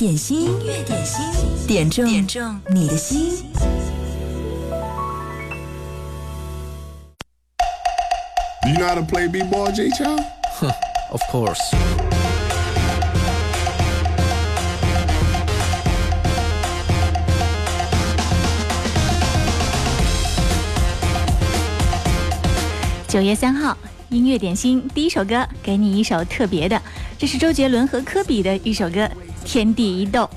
点心，音乐点心，点中点中你的心。You know how to play b-ball, J. Chow? Of course. 九月三号，音乐点心第一首歌，给你一首特别的，这是周杰伦和科比的一首歌《天地一动。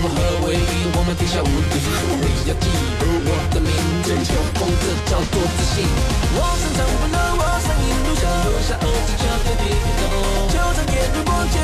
如何为一，我们天下无敌。你要记住我的名字，有风这叫做自信。我擅长不能，我上引路上，留下欧子桥天地一斗。就算夜日波界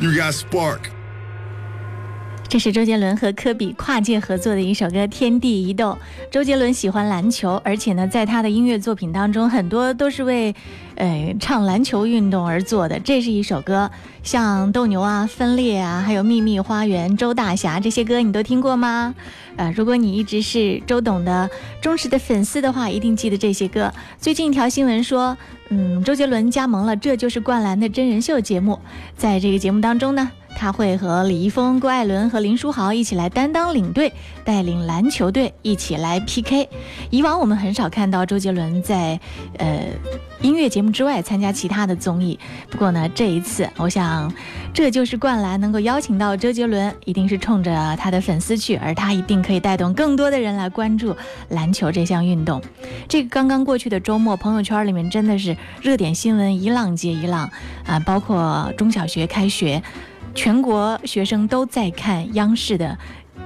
You got spark. 这是周杰伦和科比跨界合作的一首歌《天地移动》。周杰伦喜欢篮球，而且呢，在他的音乐作品当中，很多都是为，呃，唱篮球运动而做的。这是一首歌，像斗牛啊、分裂啊，还有秘密花园、周大侠这些歌，你都听过吗？呃，如果你一直是周董的忠实的粉丝的话，一定记得这些歌。最近一条新闻说，嗯，周杰伦加盟了《这就是灌篮》的真人秀节目，在这个节目当中呢。他会和李易峰、郭艾伦和林书豪一起来担当领队，带领篮球队一起来 PK。以往我们很少看到周杰伦在呃音乐节目之外参加其他的综艺，不过呢，这一次我想这就是灌篮能够邀请到周杰伦，一定是冲着他的粉丝去，而他一定可以带动更多的人来关注篮球这项运动。这个刚刚过去的周末，朋友圈里面真的是热点新闻一浪接一浪啊，包括中小学开学。全国学生都在看央视的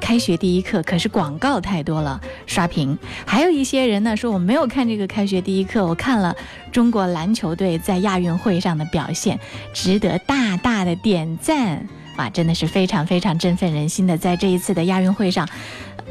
开学第一课，可是广告太多了，刷屏。还有一些人呢说我没有看这个开学第一课，我看了中国篮球队在亚运会上的表现，值得大大的点赞。哇，真的是非常非常振奋人心的，在这一次的亚运会上，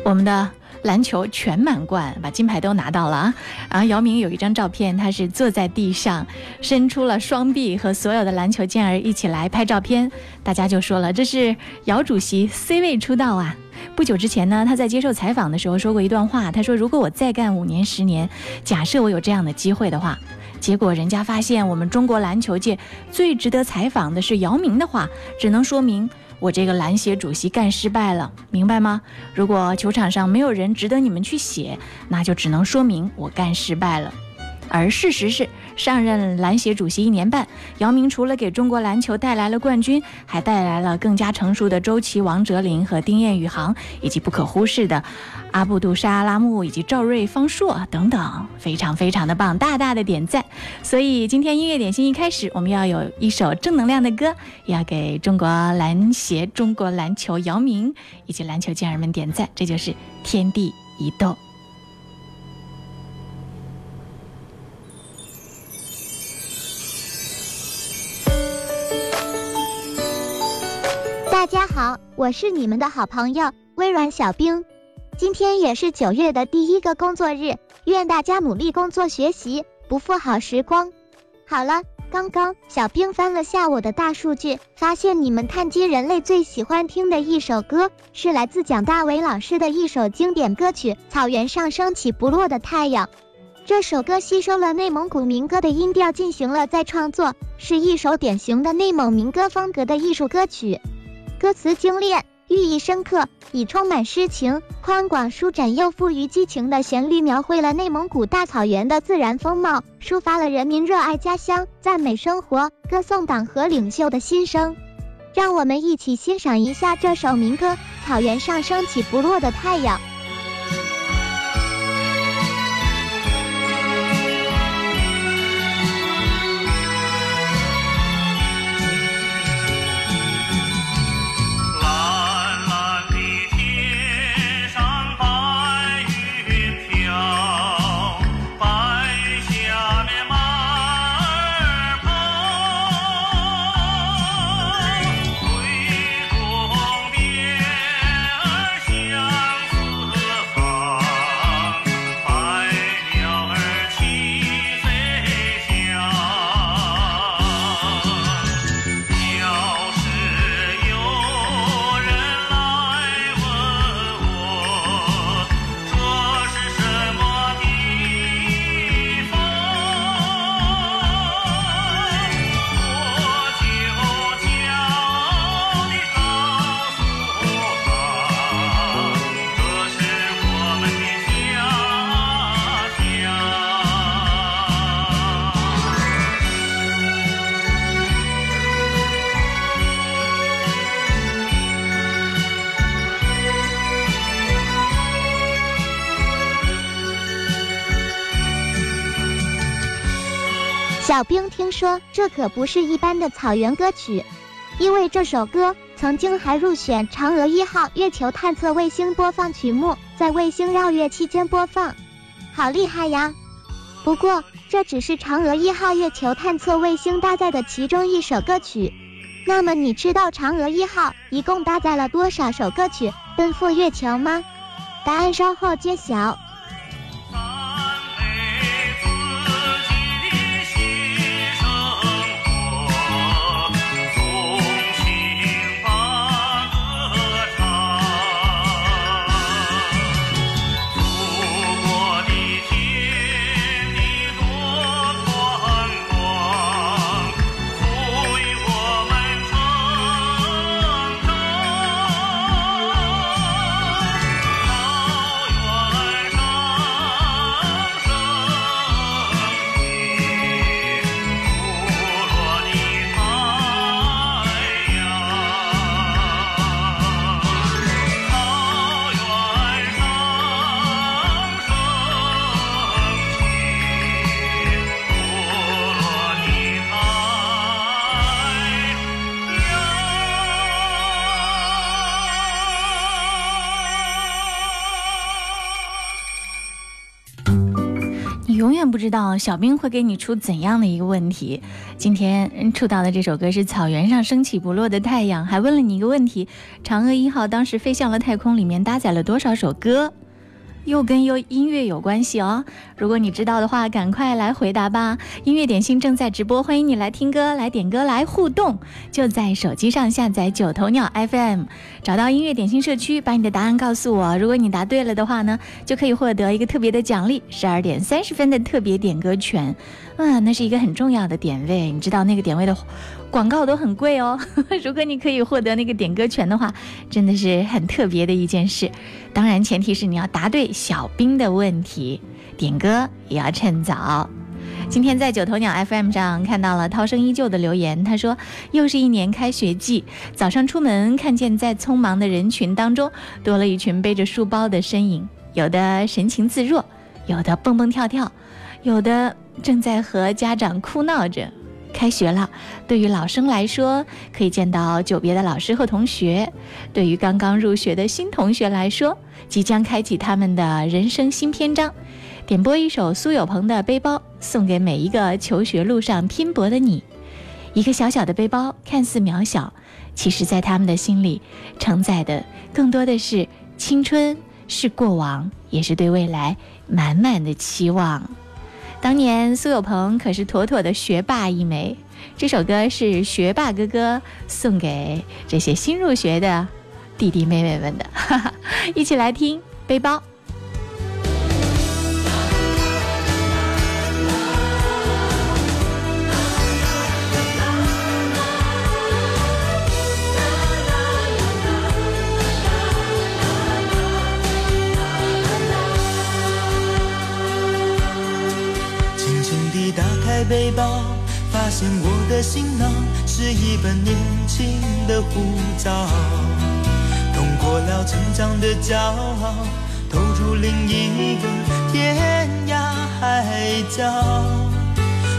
我们的。篮球全满贯，把金牌都拿到了啊！然后姚明有一张照片，他是坐在地上，伸出了双臂，和所有的篮球健儿一起来拍照片。大家就说了，这是姚主席 C 位出道啊！不久之前呢，他在接受采访的时候说过一段话，他说：“如果我再干五年、十年，假设我有这样的机会的话，结果人家发现我们中国篮球界最值得采访的是姚明的话，只能说明。”我这个篮协主席干失败了，明白吗？如果球场上没有人值得你们去写，那就只能说明我干失败了。而事实是，上任篮协主席一年半，姚明除了给中国篮球带来了冠军，还带来了更加成熟的周琦、王哲林和丁彦雨航，以及不可忽视的阿布杜沙拉木以及赵睿、方硕等等，非常非常的棒，大大的点赞。所以今天音乐点心一开始，我们要有一首正能量的歌，要给中国篮协、中国篮球、姚明以及篮球健儿们点赞，这就是天地一斗。大家好，我是你们的好朋友微软小冰。今天也是九月的第一个工作日，愿大家努力工作学习，不负好时光。好了，刚刚小冰翻了下我的大数据，发现你们碳基人类最喜欢听的一首歌是来自蒋大为老师的一首经典歌曲《草原上升起不落的太阳》。这首歌吸收了内蒙古民歌的音调进行了再创作，是一首典型的内蒙民歌风格的艺术歌曲。歌词精炼，寓意深刻，以充满诗情、宽广、舒展又富于激情的旋律，描绘了内蒙古大草原的自然风貌，抒发了人民热爱家乡、赞美生活、歌颂党和领袖的心声。让我们一起欣赏一下这首民歌《草原上升起不落的太阳》。小兵听说这可不是一般的草原歌曲，因为这首歌曾经还入选嫦娥一号月球探测卫星播放曲目，在卫星绕月期间播放，好厉害呀！不过这只是嫦娥一号月球探测卫星搭载的其中一首歌曲。那么你知道嫦娥一号一共搭载了多少首歌曲奔赴月球吗？答案稍后揭晓。永远不知道小兵会给你出怎样的一个问题？今天出到的这首歌是《草原上升起不落的太阳》，还问了你一个问题：嫦娥一号当时飞向了太空，里面搭载了多少首歌？又跟又音乐有关系哦。如果你知道的话，赶快来回答吧。音乐点心正在直播，欢迎你来听歌、来点歌、来互动。就在手机上下载九头鸟 FM，找到音乐点心社区，把你的答案告诉我。如果你答对了的话呢，就可以获得一个特别的奖励——十二点三十分的特别点歌权。啊，那是一个很重要的点位。你知道那个点位的广告都很贵哦。如果你可以获得那个点歌权的话，真的是很特别的一件事。当然，前提是你要答对小兵的问题，点歌也要趁早。今天在九头鸟 FM 上看到了涛声依旧的留言，他说：“又是一年开学季，早上出门看见在匆忙的人群当中多了一群背着书包的身影，有的神情自若，有的蹦蹦跳跳，有的正在和家长哭闹着。开学了，对于老生来说，可以见到久别的老师和同学；对于刚刚入学的新同学来说，即将开启他们的人生新篇章。”点播一首苏有朋的《背包》，送给每一个求学路上拼搏的你。一个小小的背包，看似渺小，其实，在他们的心里，承载的更多的是青春，是过往，也是对未来满满的期望。当年苏有朋可是妥妥的学霸一枚。这首歌是学霸哥哥送给这些新入学的弟弟妹妹们的，哈哈一起来听《背包》。背包，发现我的行囊是一本年轻的护照。通过了成长的骄傲，投入另一个天涯海角。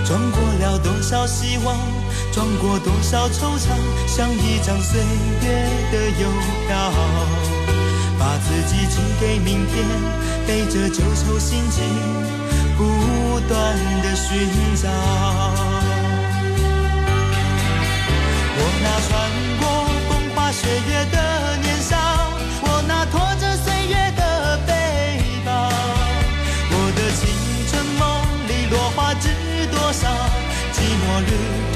装过了多少希望，装过多少惆怅，像一张岁月的邮票，把自己寄给明天，背着旧愁心情。不断的寻找，我那穿过风花雪月的年少，我那拖着岁月的背包，我的青春梦里落花知多少，寂寞日。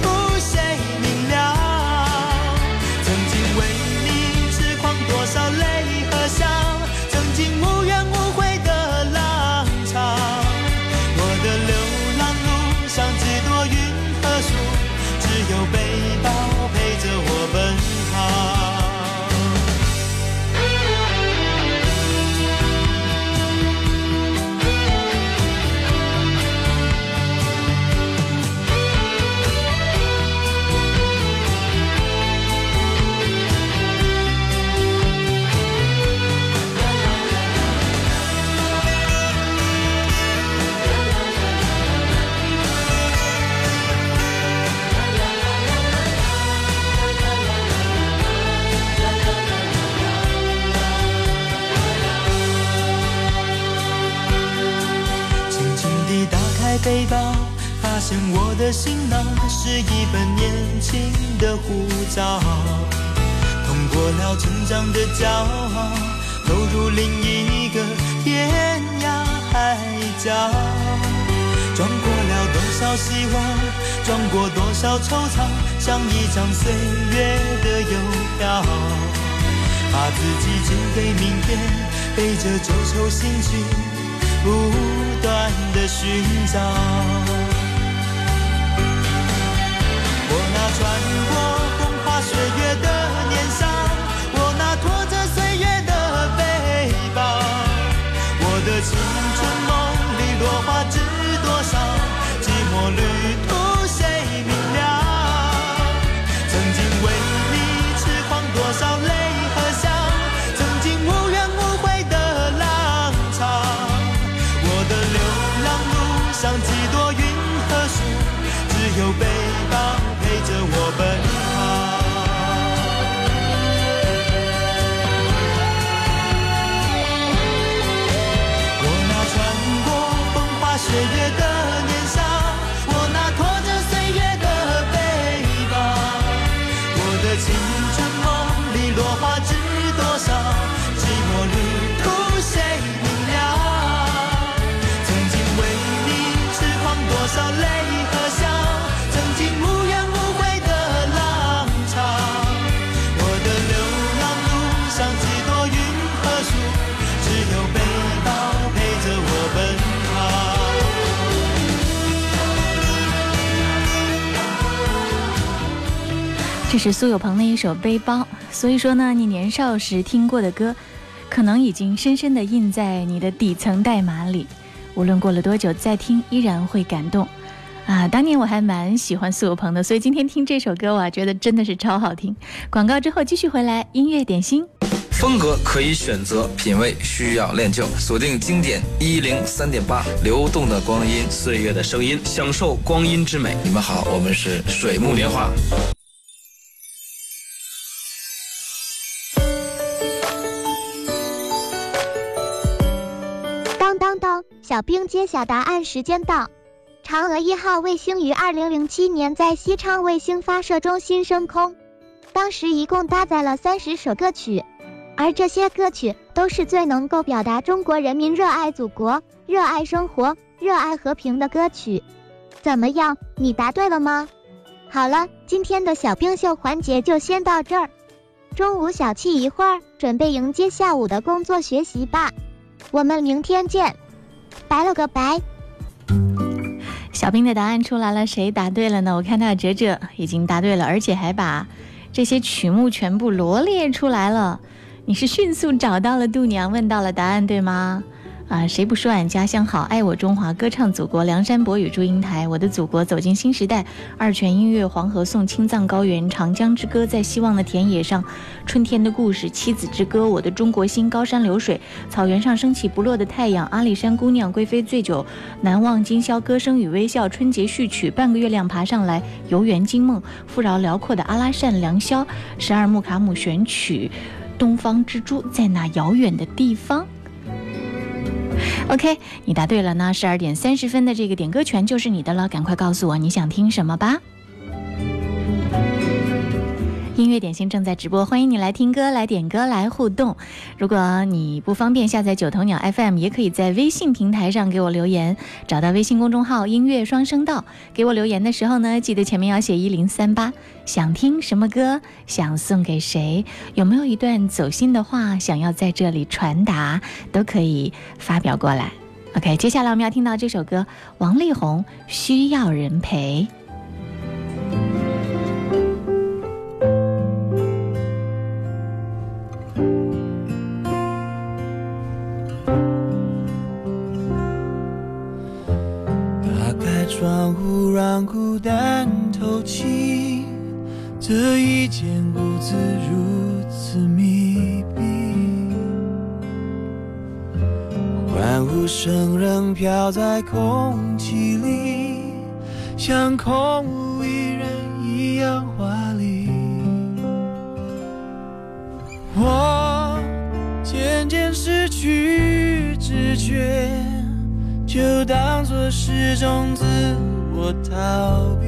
是苏有朋的一首《背包》，所以说呢，你年少时听过的歌，可能已经深深的印在你的底层代码里，无论过了多久再听，依然会感动。啊，当年我还蛮喜欢苏有朋的，所以今天听这首歌，我觉得真的是超好听。广告之后继续回来，音乐点心。风格可以选择，品味需要练就。锁定经典一零三点八，流动的光阴，岁月的声音，享受光阴之美。你们好，我们是水木年华。小兵揭晓答案时间到。嫦娥一号卫星于二零零七年在西昌卫星发射中心升空，当时一共搭载了三十首歌曲，而这些歌曲都是最能够表达中国人民热爱祖国、热爱生活、热爱和平的歌曲。怎么样，你答对了吗？好了，今天的小冰秀环节就先到这儿，中午小憩一会儿，准备迎接下午的工作学习吧。我们明天见，拜了个拜。小兵的答案出来了，谁答对了呢？我看到哲哲已经答对了，而且还把这些曲目全部罗列出来了。你是迅速找到了度娘，问到了答案，对吗？啊，谁不说俺家乡好？爱我中华，歌唱祖国。梁山伯与祝英台，我的祖国走进新时代。二泉音乐，黄河颂，青藏高原，长江之歌，在希望的田野上，春天的故事，妻子之歌，我的中国心，高山流水，草原上升起不落的太阳，阿里山姑娘，贵妃醉酒，难忘今宵，歌声与微笑，春节序曲，半个月亮爬上来，游园惊梦，富饶辽阔的阿拉善良宵，十二木卡姆选曲，东方之珠，在那遥远的地方。OK，你答对了呢。十二点三十分的这个点歌权就是你的了，赶快告诉我你想听什么吧。音乐点心正在直播，欢迎你来听歌、来点歌、来互动。如果你不方便下载九头鸟 FM，也可以在微信平台上给我留言。找到微信公众号“音乐双声道”，给我留言的时候呢，记得前面要写一零三八。想听什么歌？想送给谁？有没有一段走心的话想要在这里传达？都可以发表过来。OK，接下来我们要听到这首歌，王力宏《需要人陪》。在空气里，像空无一人一样华丽。我渐渐失去知觉。就当作是种自我逃避。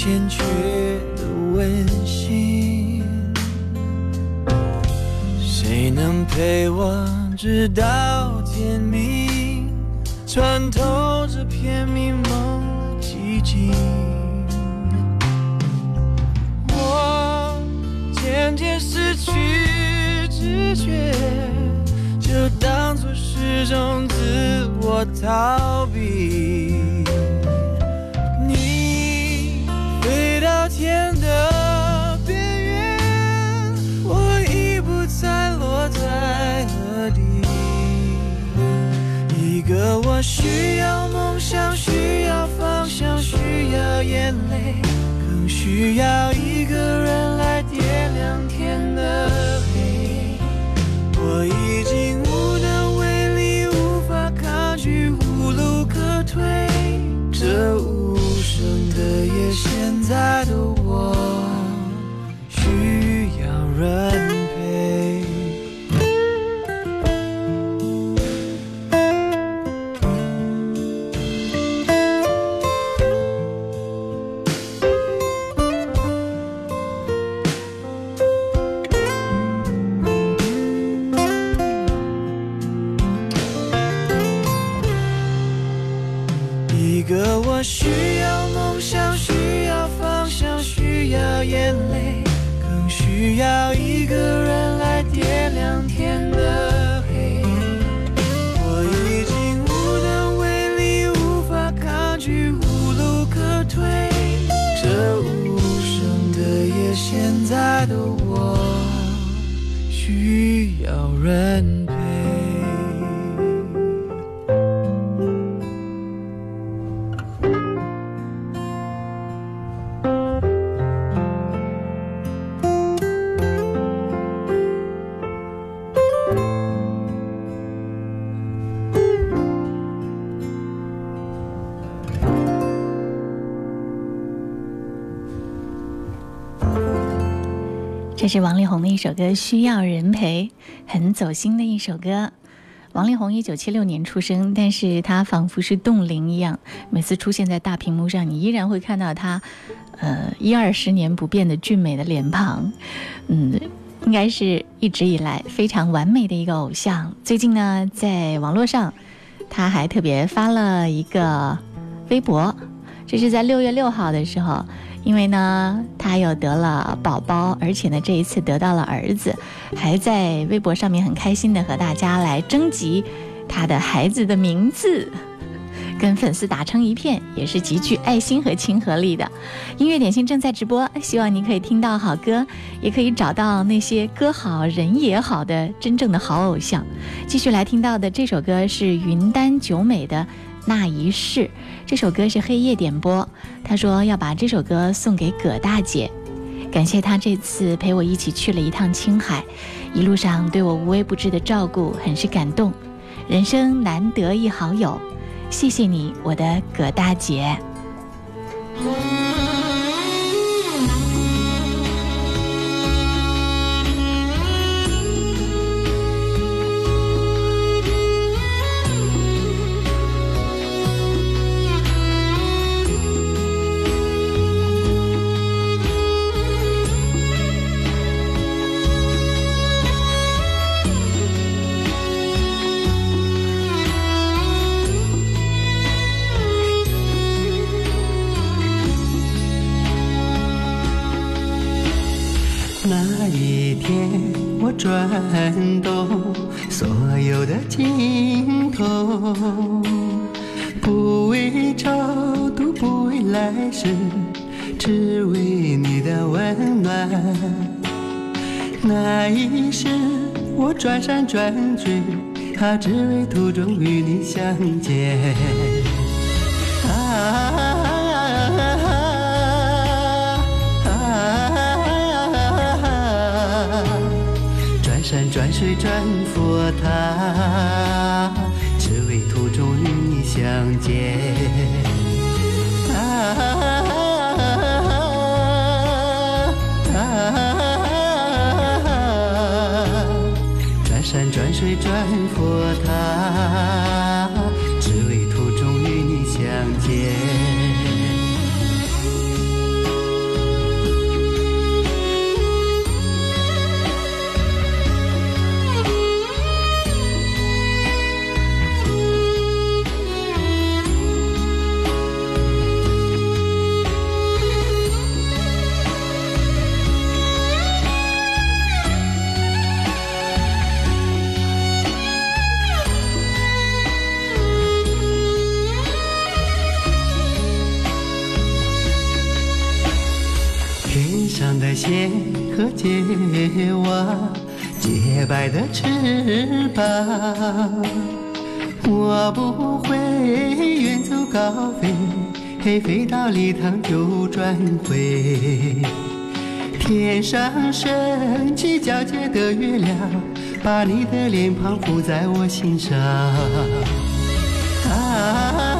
欠缺。是王力宏的一首歌《需要人陪》，很走心的一首歌。王力宏一九七六年出生，但是他仿佛是冻龄一样，每次出现在大屏幕上，你依然会看到他，呃，一二十年不变的俊美的脸庞，嗯，应该是一直以来非常完美的一个偶像。最近呢，在网络上，他还特别发了一个微博，这是在六月六号的时候。因为呢，他又得了宝宝，而且呢，这一次得到了儿子，还在微博上面很开心的和大家来征集他的孩子的名字，跟粉丝打成一片，也是极具爱心和亲和力的。音乐点心正在直播，希望你可以听到好歌，也可以找到那些歌好人也好的真正的好偶像。继续来听到的这首歌是云丹九美的。那一世，这首歌是黑夜点播。他说要把这首歌送给葛大姐，感谢她这次陪我一起去了一趟青海，一路上对我无微不至的照顾，很是感动。人生难得一好友，谢谢你，我的葛大姐。转动所有的镜头，不为超度，不为来世，只为你的温暖。那一世，我转山转水，啊，只为途中与你相见。山转水转佛塔，只为途中与你相见啊。啊转山转水转佛塔，线和结娃，洁白的翅膀，我不会远走高飞，飞飞到礼堂就转回。天上升起皎洁的月亮，把你的脸庞糊在我心上。啊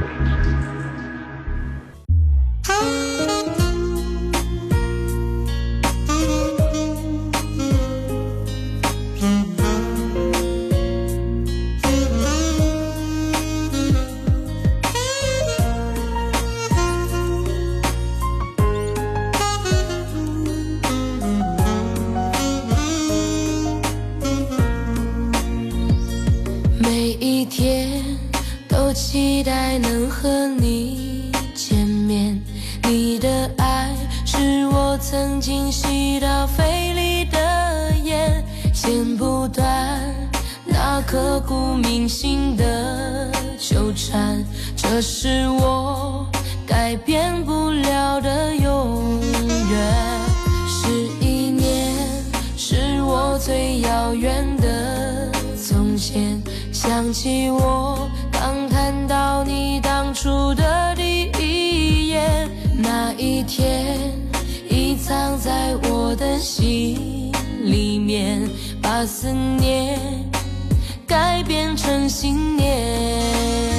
想起我刚看到你当初的第一眼，那一天已藏在我的心里面，把思念改变成信念。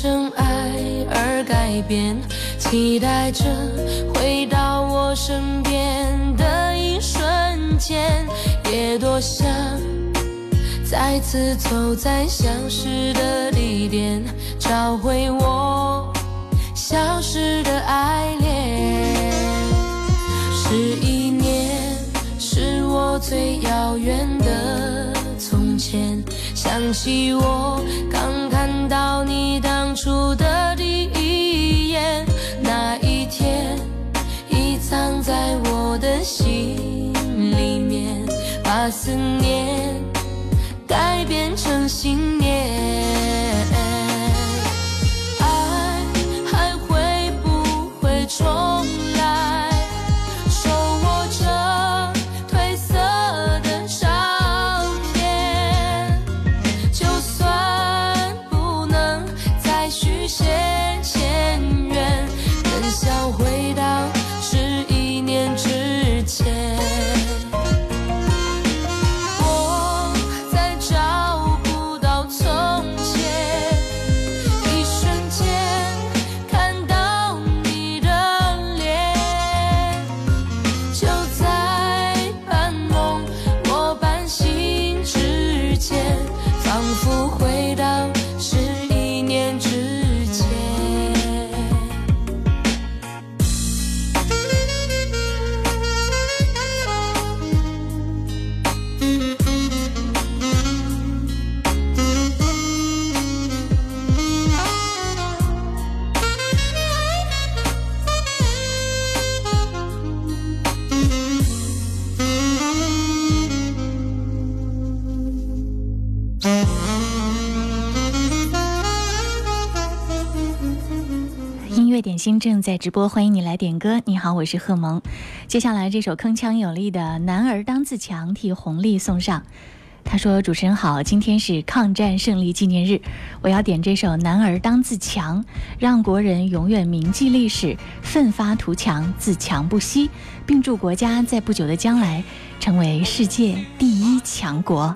真爱而改变？期待着回到我身边的一瞬间，也多想再次走在相识的地点，找回我消失的爱恋。十一年，是我最遥远的从前。想起我刚点心正在直播，欢迎你来点歌。你好，我是贺萌。接下来这首铿锵有力的《男儿当自强》替红丽送上。他说：“主持人好，今天是抗战胜利纪念日，我要点这首《男儿当自强》，让国人永远铭记历史，奋发图强，自强不息，并祝国家在不久的将来成为世界第一强国。”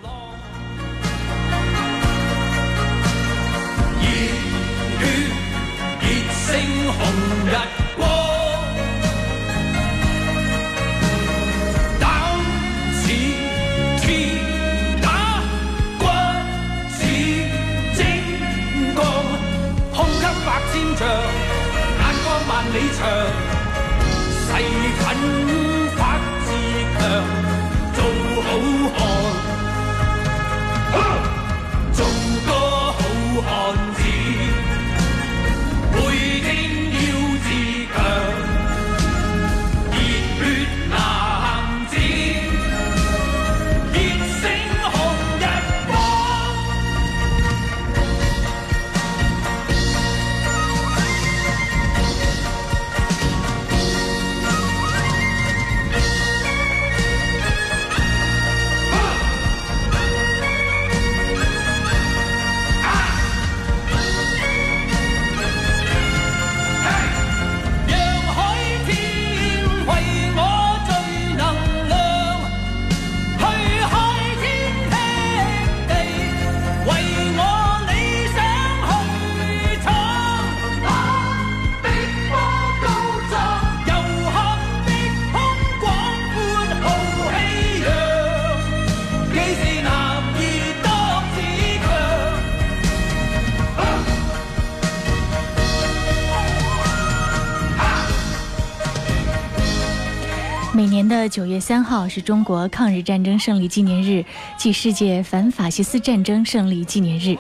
九月三号是中国抗日战争胜利纪念日，即世界反法西斯战争胜利纪念日。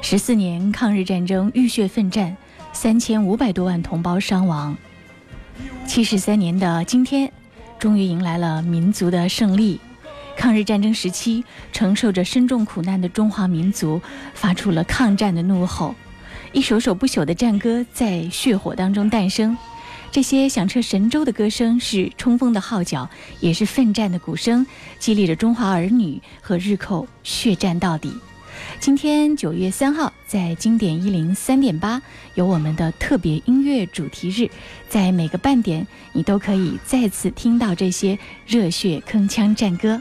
十四年抗日战争浴血奋战，三千五百多万同胞伤亡。七十三年的今天，终于迎来了民族的胜利。抗日战争时期，承受着深重苦难的中华民族发出了抗战的怒吼，一首首不朽的战歌在血火当中诞生。这些响彻神州的歌声，是冲锋的号角，也是奋战的鼓声，激励着中华儿女和日寇血战到底。今天九月三号，在经典一零三点八，有我们的特别音乐主题日，在每个半点，你都可以再次听到这些热血铿锵战歌。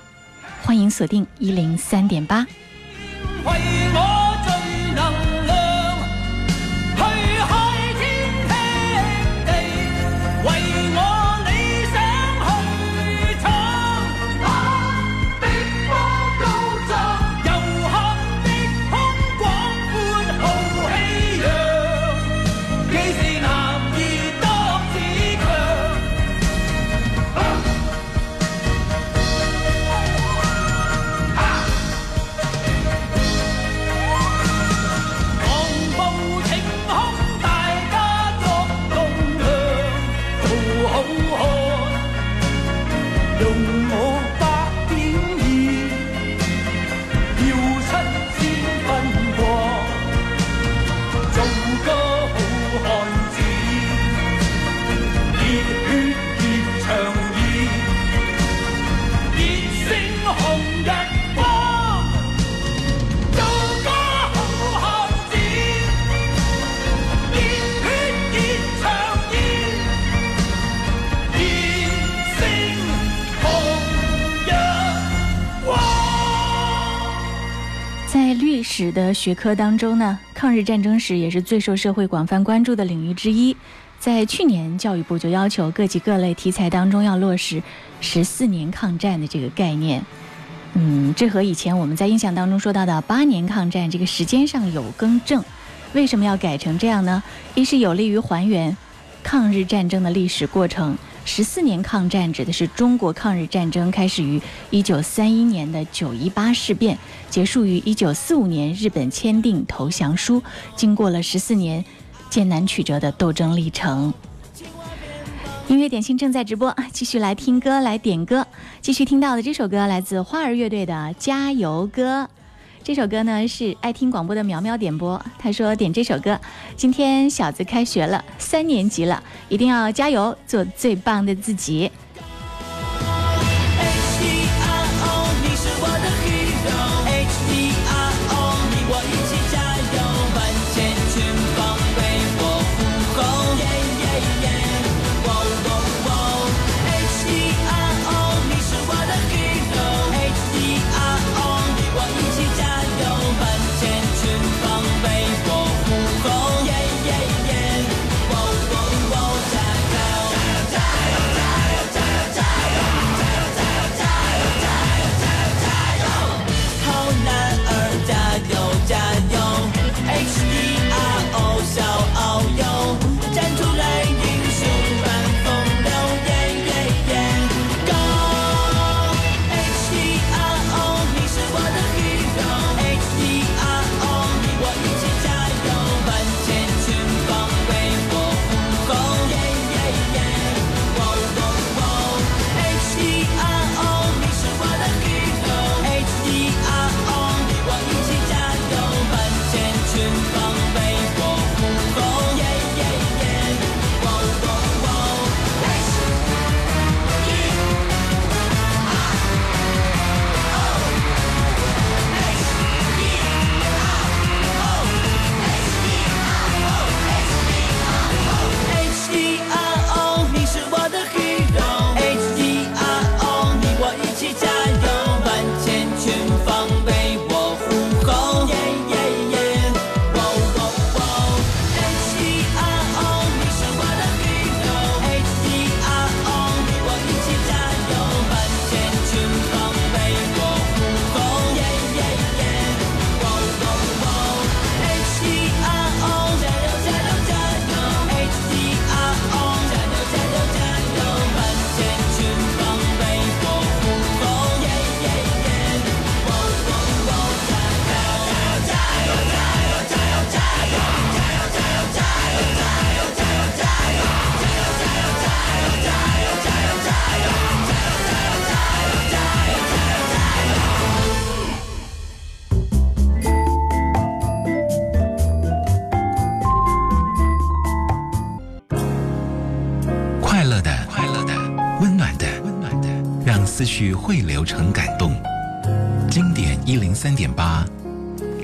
欢迎锁定一零三点八。史学科当中呢，抗日战争史也是最受社会广泛关注的领域之一。在去年，教育部就要求各级各类题材当中要落实十四年抗战的这个概念。嗯，这和以前我们在印象当中说到的八年抗战这个时间上有更正。为什么要改成这样呢？一是有利于还原抗日战争的历史过程。十四年抗战指的是中国抗日战争开始于一九三一年的九一八事变，结束于一九四五年日本签订投降书，经过了十四年艰难曲折的斗争历程。音乐点心正在直播，继续来听歌，来点歌。继续听到的这首歌来自花儿乐队的《加油歌》。这首歌呢是爱听广播的苗苗点播，他说点这首歌。今天小子开学了，三年级了，一定要加油，做最棒的自己。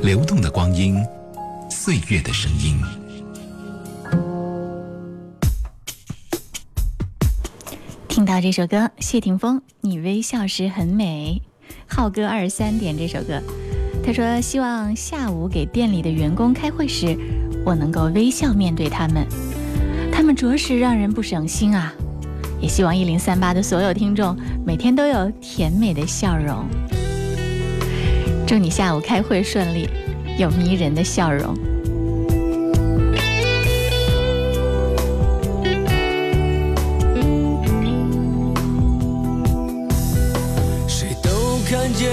流动的光阴，岁月的声音。听到这首歌，谢霆锋《你微笑时很美》，浩哥二十三点这首歌，他说希望下午给店里的员工开会时，我能够微笑面对他们，他们着实让人不省心啊。也希望一零三八的所有听众每天都有甜美的笑容。祝你下午开会顺利，有迷人的笑容。谁都看见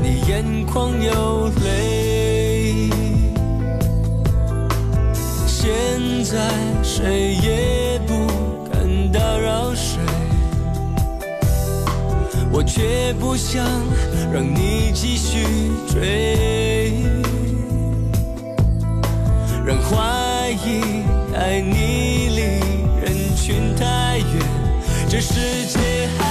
你眼眶有泪，现在谁也不我却不想让你继续追，让怀疑爱你离人群太远，这世界还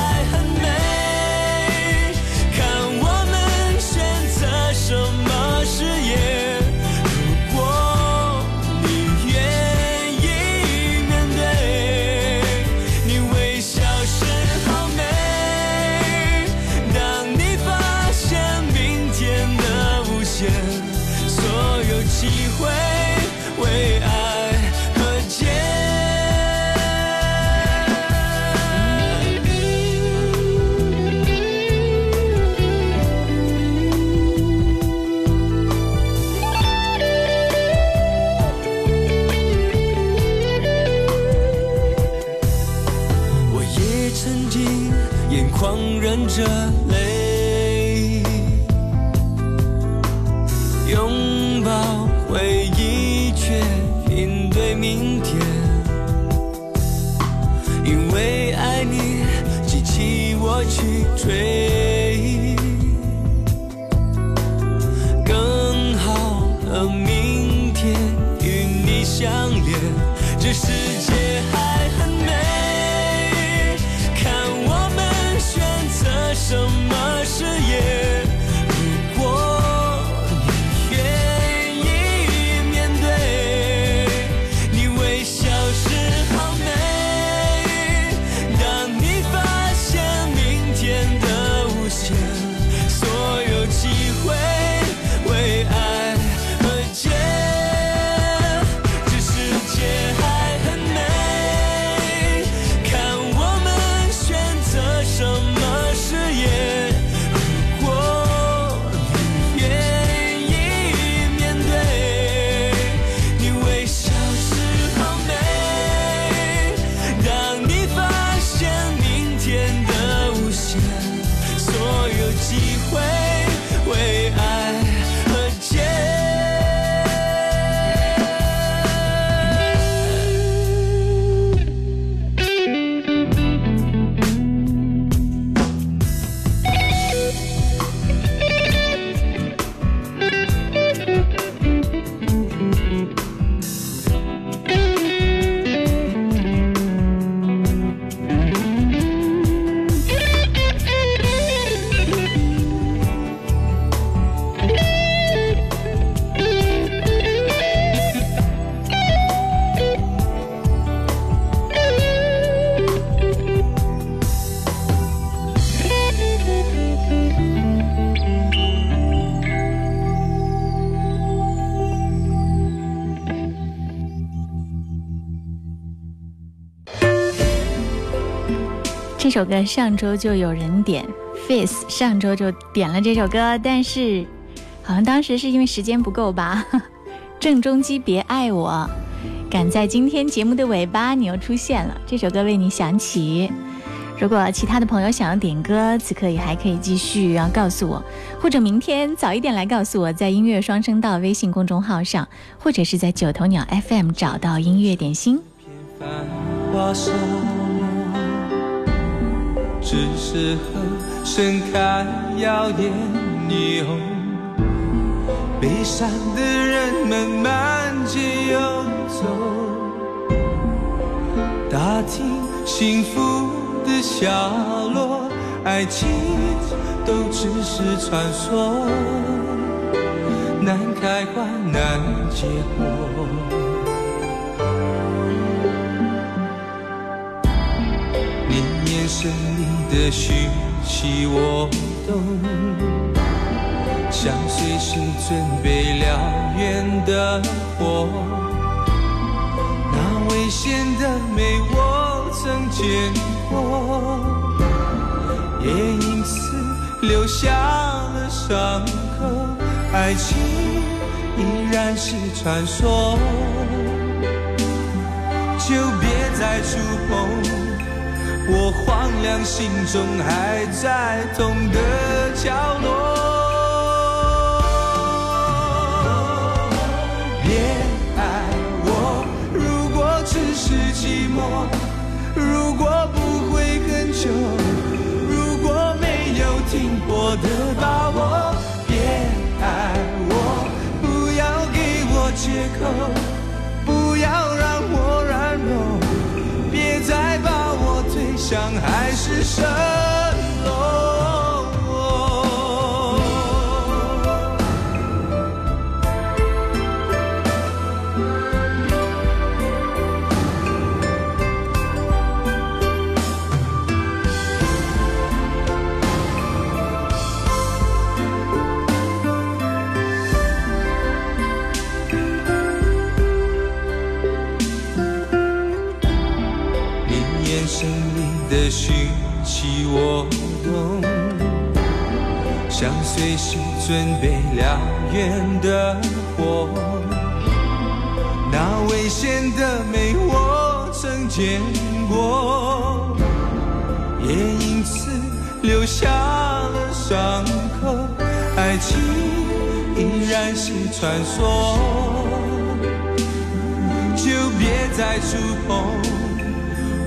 首歌上周就有人点，Face 上周就点了这首歌，但是好像当时是因为时间不够吧。郑中基别爱我，赶在今天节目的尾巴，你又出现了，这首歌为你响起。如果其他的朋友想要点歌，此刻也还可以继续，要告诉我，或者明天早一点来告诉我，在音乐双声道微信公众号上，或者是在九头鸟 FM 找到音乐点心。花收落，只适合盛开耀眼霓虹。悲伤的人们满街游走，打听幸福的下落，爱情都只是传说，难开花难结果。你眼神里的讯息我懂，像随时准备燎原的火，那危险的美我曾见过。也因此留下了伤口，爱情依然是传说，就别再触碰我荒凉心中还在痛的角落。别爱我，如果只是寂寞，如果不会很久。如果没有停泊的把握，别爱我，不要给我借口，我推向海市燎原的火，那危险的美我曾见过，也因此留下了伤口。爱情依然是传说，就别再触碰。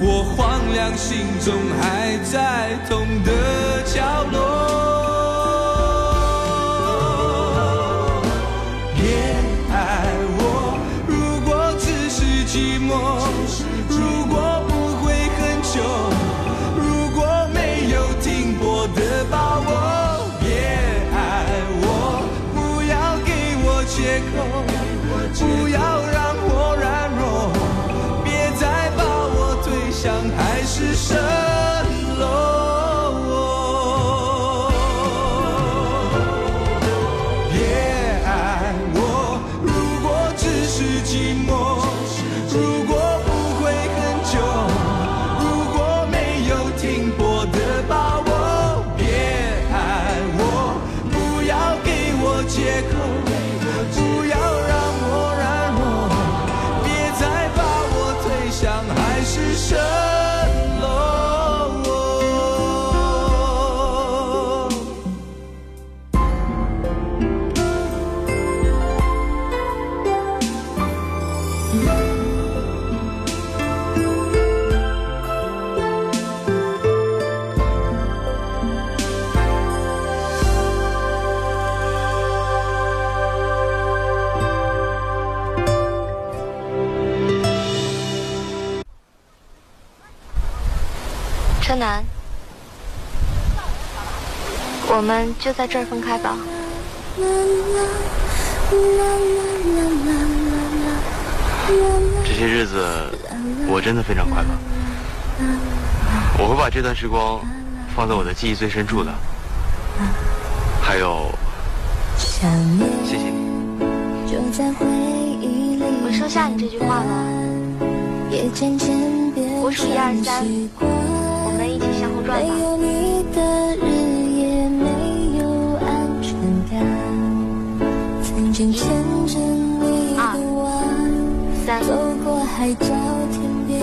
我荒凉心中还在痛的角落，我们就在这儿分开吧。这些日子我真的非常快乐，我会把这段时光放在我的记忆最深处的。还有，谢谢你。我收下你这句话了。我数一二三，我们一起向后转吧。二三，走过海角天边，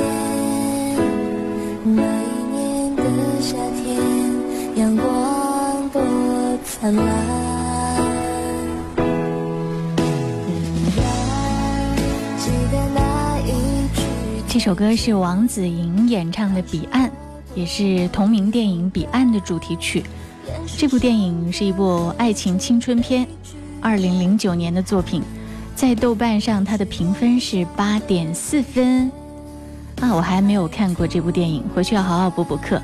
那一年的夏天，阳光多灿烂。这首歌是王子莹演唱的《彼岸》，也是同名电影《彼岸》的主题曲。这部电影是一部爱情青春片，二零零九年的作品，在豆瓣上它的评分是八点四分。啊，我还没有看过这部电影，回去要好好补补课。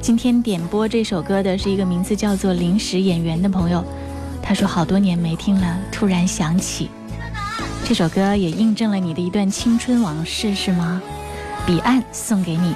今天点播这首歌的是一个名字叫做“临时演员”的朋友，他说好多年没听了，突然想起这首歌，也印证了你的一段青春往事，是吗？彼岸送给你。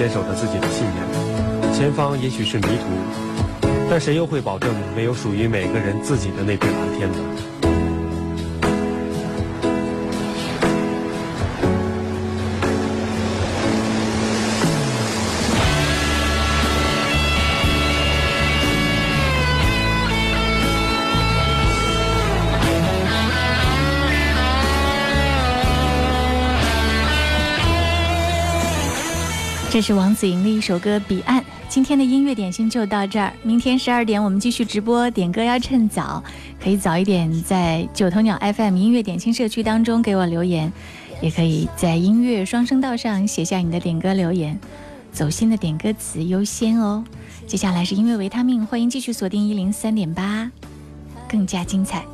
坚守着自己的信念，前方也许是迷途，但谁又会保证没有属于每个人自己的那片蓝天呢？这是王子莹的一首歌《彼岸》。今天的音乐点心就到这儿，明天十二点我们继续直播。点歌要趁早，可以早一点在九头鸟 FM 音乐点心社区当中给我留言，也可以在音乐双声道上写下你的点歌留言。走心的点歌词优先哦。接下来是音乐维他命，欢迎继续锁定一零三点八，更加精彩。